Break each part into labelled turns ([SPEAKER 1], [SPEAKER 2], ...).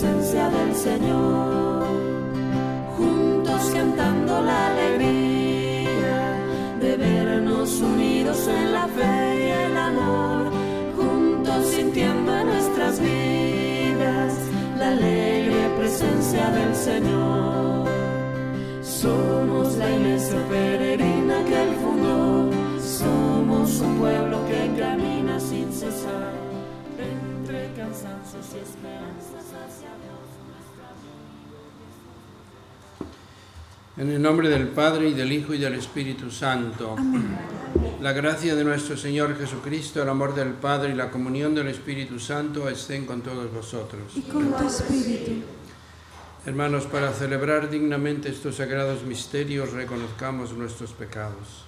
[SPEAKER 1] Presencia del Señor, juntos cantando la alegría de vernos unidos en la fe y el amor, juntos sintiendo en nuestras vidas la alegre presencia del Señor. Somos la iglesia peregrina que Él fundó, somos un pueblo que camina sin cesar
[SPEAKER 2] En el nombre del Padre y del Hijo y del Espíritu Santo. La gracia de nuestro Señor Jesucristo, el amor del Padre y la comunión del Espíritu Santo estén con todos vosotros.
[SPEAKER 1] Y con tu Espíritu.
[SPEAKER 2] Hermanos, para celebrar dignamente estos sagrados misterios, reconozcamos nuestros pecados.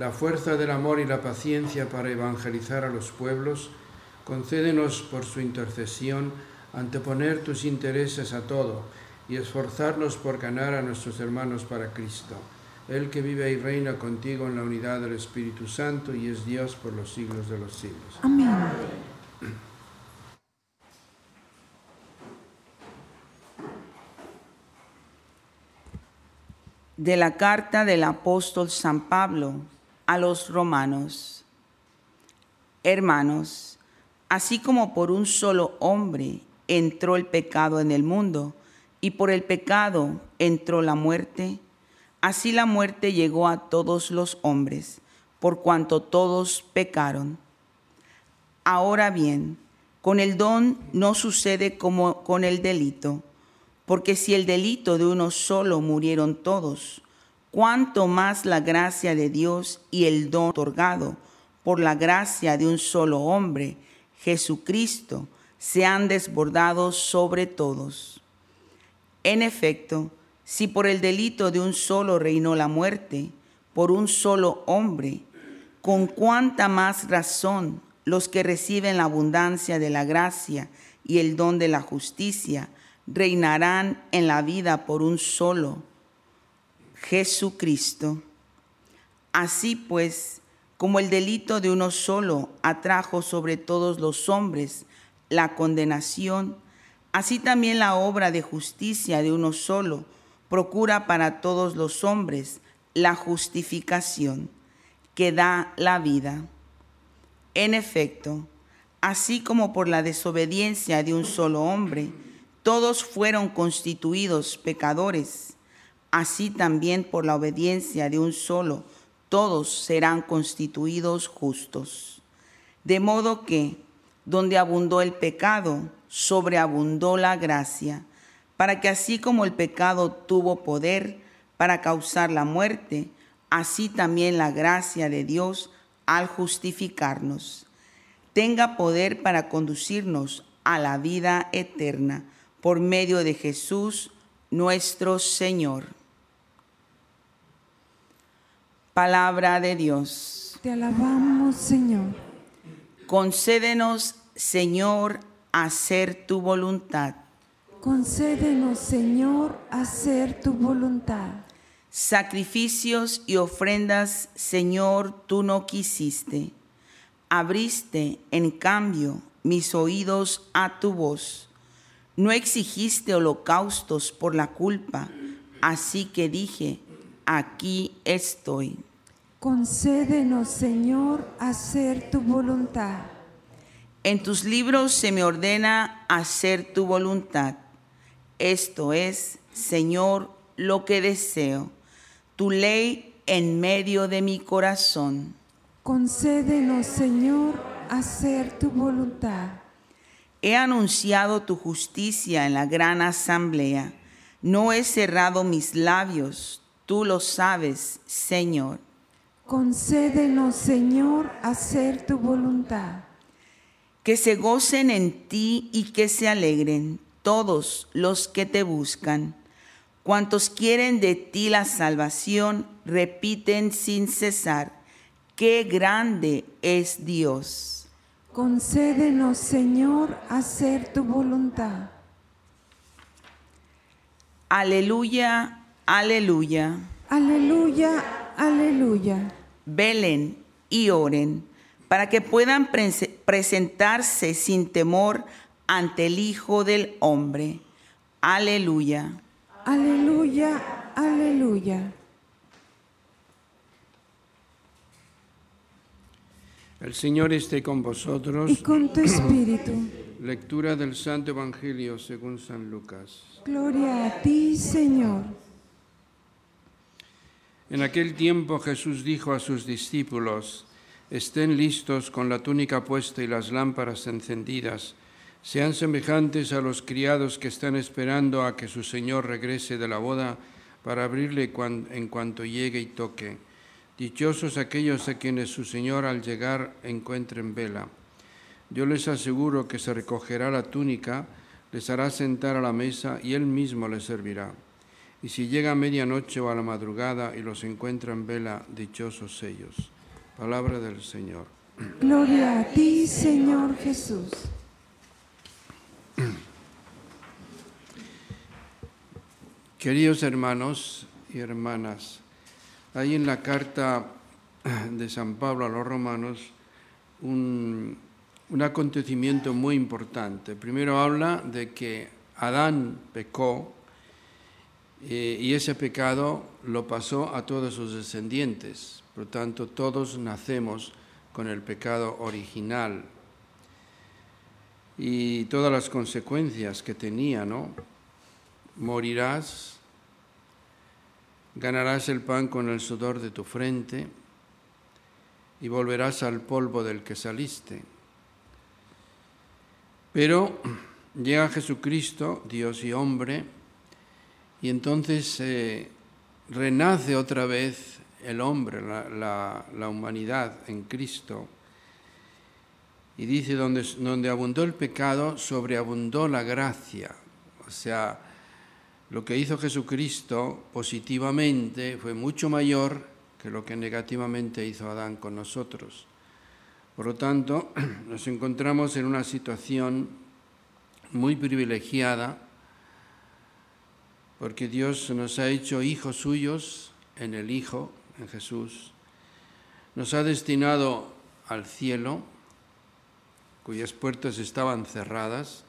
[SPEAKER 2] la fuerza del amor y la paciencia para evangelizar a los pueblos, concédenos por su intercesión anteponer tus intereses a todo y esforzarnos por ganar a nuestros hermanos para Cristo, el que vive y reina contigo en la unidad del Espíritu Santo y es Dios por los siglos de los siglos.
[SPEAKER 1] Amén.
[SPEAKER 3] de la carta del apóstol San Pablo a los romanos. Hermanos, así como por un solo hombre entró el pecado en el mundo y por el pecado entró la muerte, así la muerte llegó a todos los hombres, por cuanto todos pecaron. Ahora bien, con el don no sucede como con el delito porque si el delito de uno solo murieron todos, cuánto más la gracia de Dios y el don otorgado por la gracia de un solo hombre, Jesucristo, se han desbordado sobre todos. En efecto, si por el delito de un solo reinó la muerte, por un solo hombre, con cuánta más razón los que reciben la abundancia de la gracia y el don de la justicia, reinarán en la vida por un solo, Jesucristo. Así pues, como el delito de uno solo atrajo sobre todos los hombres la condenación, Así también la obra de justicia de uno solo procura para todos los hombres la justificación que da la vida. En efecto, así como por la desobediencia de un solo hombre, todos fueron constituidos pecadores, así también por la obediencia de un solo, todos serán constituidos justos. De modo que, donde abundó el pecado, sobreabundó la gracia, para que así como el pecado tuvo poder para causar la muerte, así también la gracia de Dios al justificarnos tenga poder para conducirnos a la vida eterna por medio de Jesús nuestro Señor. Palabra de Dios.
[SPEAKER 4] Te alabamos, Señor.
[SPEAKER 3] Concédenos, Señor, hacer tu voluntad.
[SPEAKER 4] Concédenos, Señor, hacer tu voluntad.
[SPEAKER 3] Sacrificios y ofrendas, Señor, tú no quisiste. Abriste, en cambio, mis oídos a tu voz. No exigiste holocaustos por la culpa, así que dije, aquí estoy.
[SPEAKER 4] Concédenos, Señor, hacer tu voluntad.
[SPEAKER 3] En tus libros se me ordena hacer tu voluntad. Esto es, Señor, lo que deseo, tu ley en medio de mi corazón.
[SPEAKER 4] Concédenos, Señor, hacer tu voluntad.
[SPEAKER 3] He anunciado tu justicia en la gran asamblea. No he cerrado mis labios, tú lo sabes, Señor.
[SPEAKER 4] Concédenos, Señor, hacer tu voluntad.
[SPEAKER 3] Que se gocen en ti y que se alegren todos los que te buscan. Cuantos quieren de ti la salvación, repiten sin cesar, qué grande es Dios.
[SPEAKER 4] Concédenos, Señor, hacer tu voluntad.
[SPEAKER 3] Aleluya, aleluya.
[SPEAKER 4] Aleluya, aleluya.
[SPEAKER 3] Velen y oren para que puedan prese- presentarse sin temor ante el Hijo del Hombre. Aleluya.
[SPEAKER 4] Aleluya, aleluya.
[SPEAKER 2] El Señor esté con vosotros.
[SPEAKER 4] Y con tu espíritu.
[SPEAKER 2] Lectura del Santo Evangelio según San Lucas.
[SPEAKER 4] Gloria a ti, Señor.
[SPEAKER 2] En aquel tiempo Jesús dijo a sus discípulos, estén listos con la túnica puesta y las lámparas encendidas, sean semejantes a los criados que están esperando a que su Señor regrese de la boda para abrirle en cuanto llegue y toque. Dichosos aquellos a quienes su Señor al llegar encuentren vela. Yo les aseguro que se recogerá la túnica, les hará sentar a la mesa y él mismo les servirá. Y si llega a medianoche o a la madrugada y los encuentra en vela, dichosos ellos. Palabra del Señor.
[SPEAKER 4] Gloria a ti, Señor Jesús.
[SPEAKER 2] Queridos hermanos y hermanas, hay en la carta de San Pablo a los romanos un, un acontecimiento muy importante. Primero habla de que Adán pecó eh, y ese pecado lo pasó a todos sus descendientes. Por tanto, todos nacemos con el pecado original y todas las consecuencias que tenía, ¿no? Morirás, ganarás el pan con el sudor de tu frente y volverás al polvo del que saliste. Pero llega Jesucristo, Dios y hombre, y entonces eh, renace otra vez el hombre, la, la- humanidad en Cristo. Y dice, donde, donde abundó el pecado, sobreabundó la gracia. O sea, lo que hizo Jesucristo positivamente fue mucho mayor que lo que negativamente hizo Adán con nosotros. Por lo tanto, nos encontramos en una situación muy privilegiada porque Dios nos ha hecho hijos suyos en el Hijo, en Jesús. Nos ha destinado al cielo, cuyas puertas estaban cerradas,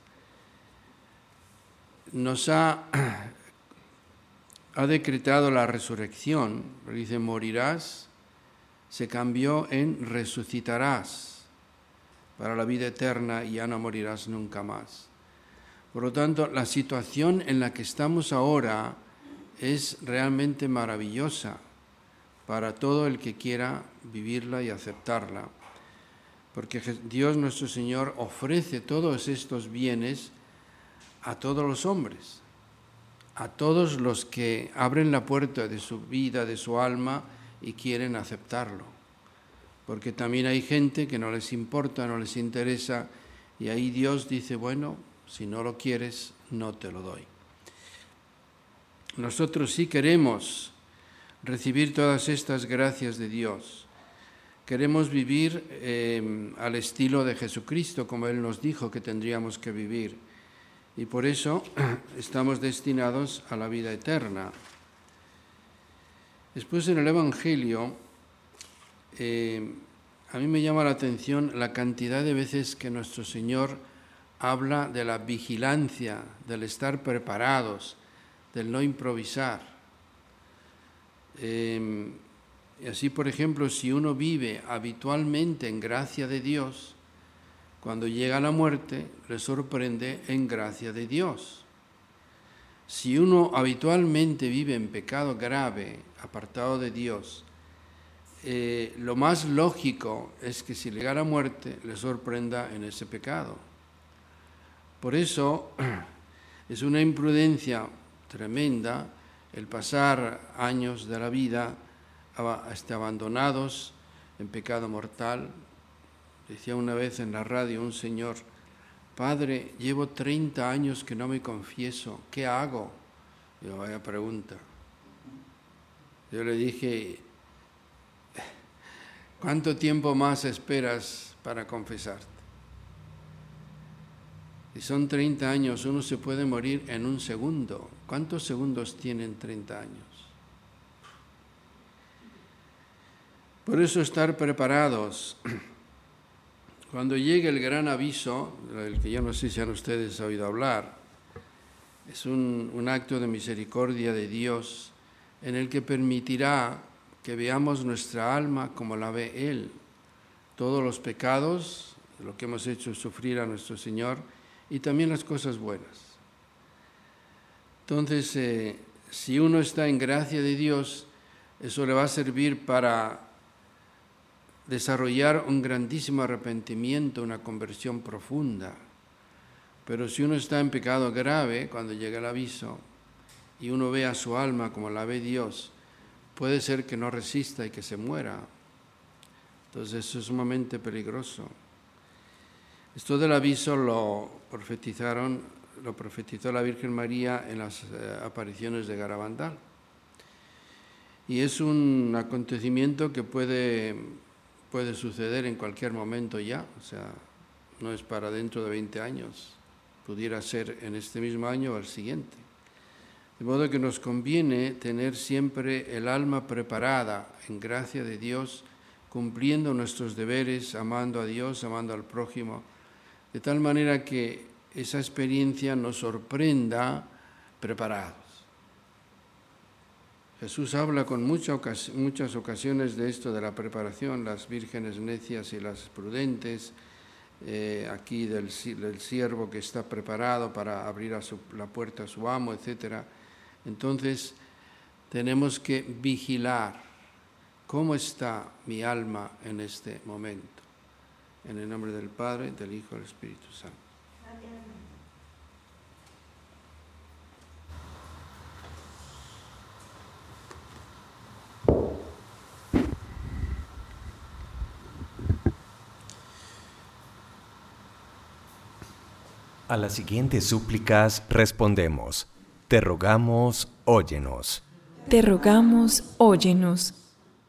[SPEAKER 2] nos ha, ha decretado la resurrección, dice, morirás, se cambió en resucitarás para la vida eterna y ya no morirás nunca más. Por lo tanto, la situación en la que estamos ahora es realmente maravillosa para todo el que quiera vivirla y aceptarla, porque Dios nuestro Señor ofrece todos estos bienes a todos los hombres, a todos los que abren la puerta de su vida, de su alma y quieren aceptarlo. Porque también hay gente que no les importa, no les interesa, y ahí Dios dice, bueno, si no lo quieres, no te lo doy. Nosotros sí queremos recibir todas estas gracias de Dios. Queremos vivir eh, al estilo de Jesucristo, como Él nos dijo que tendríamos que vivir y por eso estamos destinados a la vida eterna. Después en el Evangelio, eh, a mí me llama la atención la cantidad de veces que nuestro Señor habla de la vigilancia, del estar preparados, del no improvisar. Y así, por ejemplo, si uno vive habitualmente en gracia de Dios, cuando llega la muerte, le sorprende en gracia de Dios. Si uno habitualmente vive en pecado grave, apartado de Dios, eh, lo más lógico es que si llega la muerte, le sorprenda en ese pecado. Por eso es una imprudencia tremenda el pasar años de la vida hasta abandonados en pecado mortal, Decía una vez en la radio un señor, Padre, llevo 30 años que no me confieso, ¿qué hago? Yo, vaya pregunta. Yo le dije, ¿cuánto tiempo más esperas para confesarte? Y son 30 años, uno se puede morir en un segundo. ¿Cuántos segundos tienen 30 años? Por eso estar preparados cuando llegue el gran aviso, del que yo no sé si han ustedes oído hablar, es un, un acto de misericordia de Dios en el que permitirá que veamos nuestra alma como la ve Él, todos los pecados, lo que hemos hecho sufrir a nuestro Señor y también las cosas buenas. Entonces, eh, si uno está en gracia de Dios, eso le va a servir para desarrollar un grandísimo arrepentimiento, una conversión profunda. Pero si uno está en pecado grave, cuando llega el aviso, y uno ve a su alma como la ve Dios, puede ser que no resista y que se muera. Entonces eso es sumamente peligroso. Esto del aviso lo profetizaron, lo profetizó la Virgen María en las eh, apariciones de Garabandal. Y es un acontecimiento que puede puede suceder en cualquier momento ya, o sea, no es para dentro de 20 años, pudiera ser en este mismo año o el siguiente. De modo que nos conviene tener siempre el alma preparada en gracia de Dios, cumpliendo nuestros deberes, amando a Dios, amando al prójimo, de tal manera que esa experiencia nos sorprenda preparados. Jesús habla con muchas ocasiones de esto, de la preparación, las vírgenes necias y las prudentes, eh, aquí del, siervo que está preparado para abrir la puerta a su amo, etc. Entonces, tenemos que vigilar cómo está mi alma en este momento. En el nombre del Padre, del Hijo y del Espíritu Santo.
[SPEAKER 5] A las siguientes súplicas respondemos, te rogamos, óyenos.
[SPEAKER 4] Te rogamos, óyenos.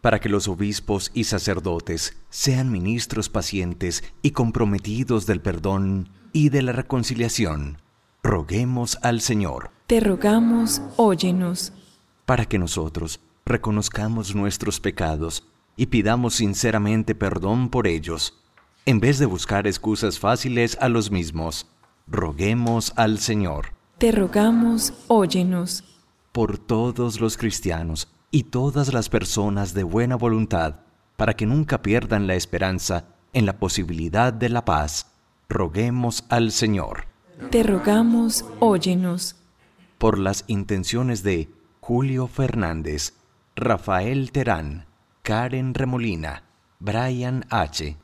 [SPEAKER 5] Para que los obispos y sacerdotes sean ministros pacientes y comprometidos del perdón y de la reconciliación, roguemos al Señor.
[SPEAKER 4] Te rogamos, óyenos.
[SPEAKER 5] Para que nosotros reconozcamos nuestros pecados y pidamos sinceramente perdón por ellos, en vez de buscar excusas fáciles a los mismos roguemos al Señor.
[SPEAKER 4] Te rogamos, óyenos.
[SPEAKER 5] por todos los cristianos y todas las personas de buena voluntad, para que nunca pierdan la esperanza en la posibilidad de la paz, roguemos al Señor.
[SPEAKER 4] Te rogamos, óyenos.
[SPEAKER 5] Por las intenciones de Julio Fernández, Rafael Terán, Karen Remolina, Brian H.,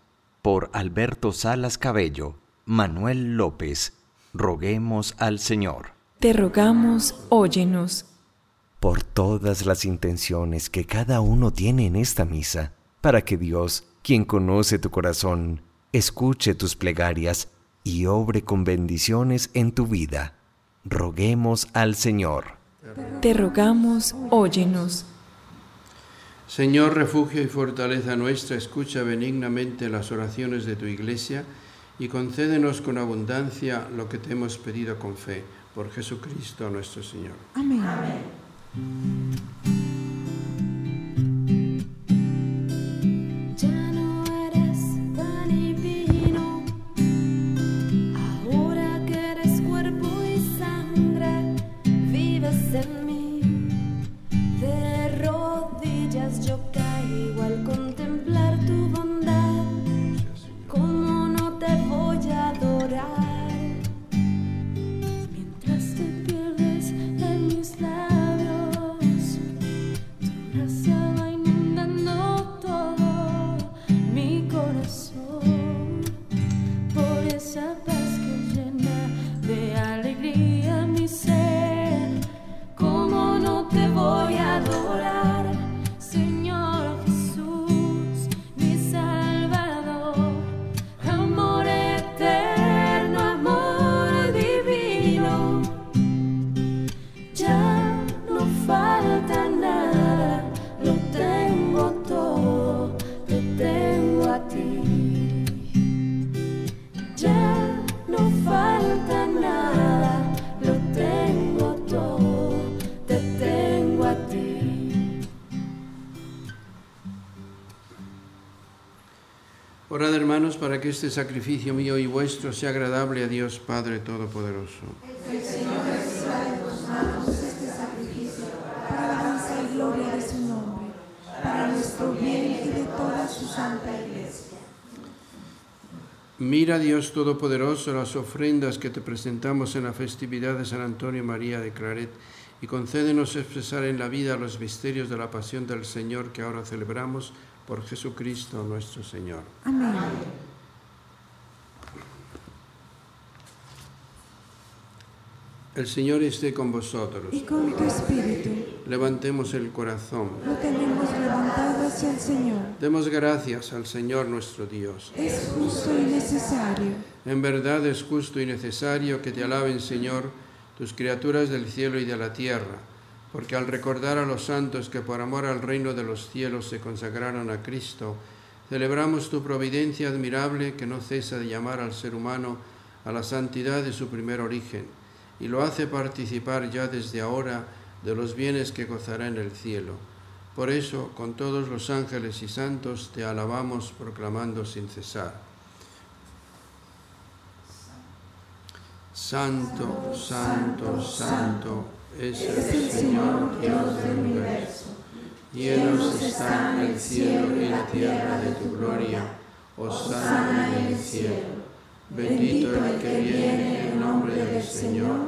[SPEAKER 5] por Alberto Salas Cabello, Manuel López, roguemos al Señor.
[SPEAKER 4] Te rogamos, óyenos.
[SPEAKER 5] Por todas las intenciones que cada uno tiene en esta misa, para que Dios, quien conoce tu corazón, escuche tus plegarias y obre con bendiciones en tu vida. Roguemos al Señor.
[SPEAKER 4] Te rogamos, óyenos.
[SPEAKER 2] Señor, refugio y fortaleza nuestra, escucha benignamente las oraciones de tu iglesia y concédenos con abundancia lo que te hemos pedido con fe. Por Jesucristo nuestro Señor.
[SPEAKER 4] Amén.
[SPEAKER 1] Ya que
[SPEAKER 2] este sacrificio mío y vuestro sea agradable a Dios Padre Todopoderoso.
[SPEAKER 6] para alabanza y gloria de su nombre, para nuestro bien y de toda su santa iglesia.
[SPEAKER 2] Mira Dios Todopoderoso las ofrendas que te presentamos en la festividad de San Antonio María de Claret y concédenos expresar en la vida los misterios de la pasión del Señor que ahora celebramos por Jesucristo nuestro Señor.
[SPEAKER 6] Amén.
[SPEAKER 2] El Señor esté con vosotros.
[SPEAKER 6] Y con tu espíritu
[SPEAKER 2] Levantemos el corazón.
[SPEAKER 6] lo tenemos levantado hacia el Señor.
[SPEAKER 2] Demos gracias al Señor nuestro Dios.
[SPEAKER 6] Es justo y necesario.
[SPEAKER 2] En verdad es justo y necesario que te alaben, Señor, tus criaturas del cielo y de la tierra, porque al recordar a los santos que por amor al reino de los cielos se consagraron a Cristo, celebramos tu providencia admirable que no cesa de llamar al ser humano a la santidad de su primer origen, y lo hace participar ya desde ahora de los bienes que gozará en el cielo. Por eso, con todos los ángeles y santos, te alabamos proclamando sin cesar. Santo, santo, santo es el Señor Dios del universo. Llenos están el cielo y la tierra de tu gloria. Osana en el cielo. Bendito el que viene en nombre del Señor.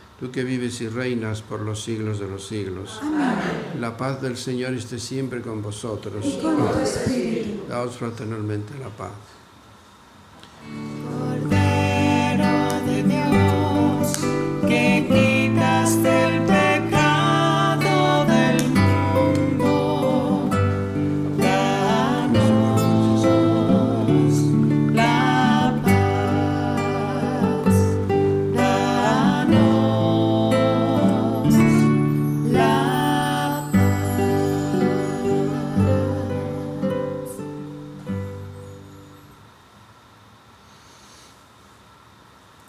[SPEAKER 2] tú que vives y reinas por los siglos de los siglos.
[SPEAKER 6] Amén.
[SPEAKER 2] La paz del Señor esté siempre con vosotros.
[SPEAKER 6] Y con tu espíritu.
[SPEAKER 2] Daos fraternalmente la paz.
[SPEAKER 7] Cordero de Dios, que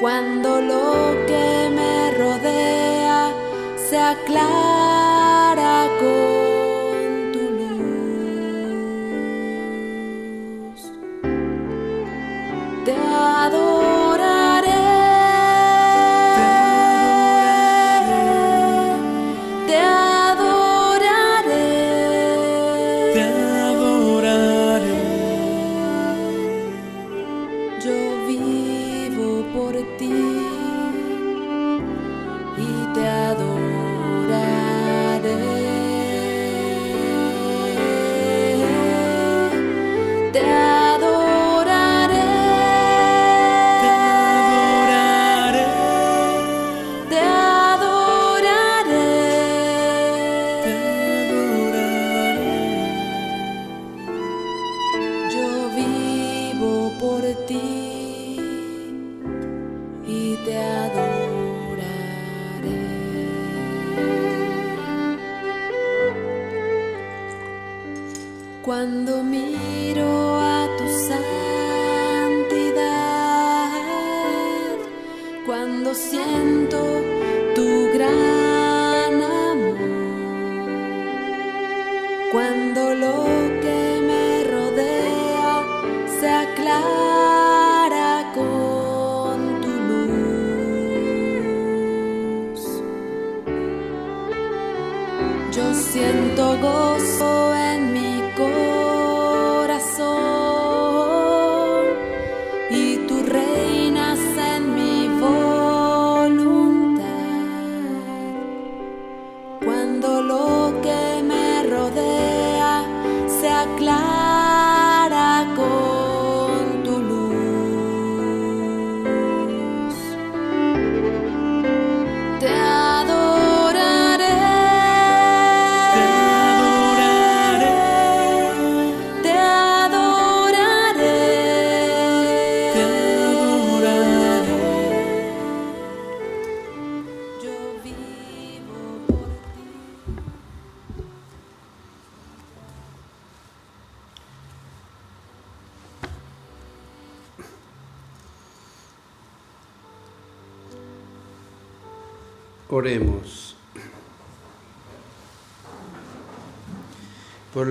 [SPEAKER 1] Cuando lo que me rodea se aclara con Cuando miro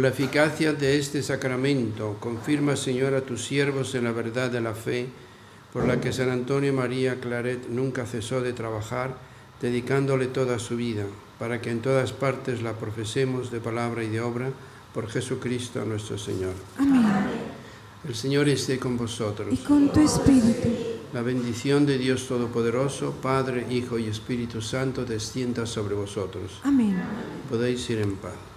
[SPEAKER 2] la eficacia de este sacramento, confirma, Señor, a tus siervos en la verdad de la fe, por la que San Antonio María Claret nunca cesó de trabajar, dedicándole toda su vida, para que en todas partes la profesemos de palabra y de obra, por Jesucristo nuestro Señor.
[SPEAKER 6] Amén.
[SPEAKER 2] El Señor esté con vosotros.
[SPEAKER 6] Y con tu espíritu.
[SPEAKER 2] La bendición de Dios Todopoderoso, Padre, Hijo y Espíritu Santo, descienda sobre vosotros.
[SPEAKER 6] Amén.
[SPEAKER 2] Podéis ir en paz.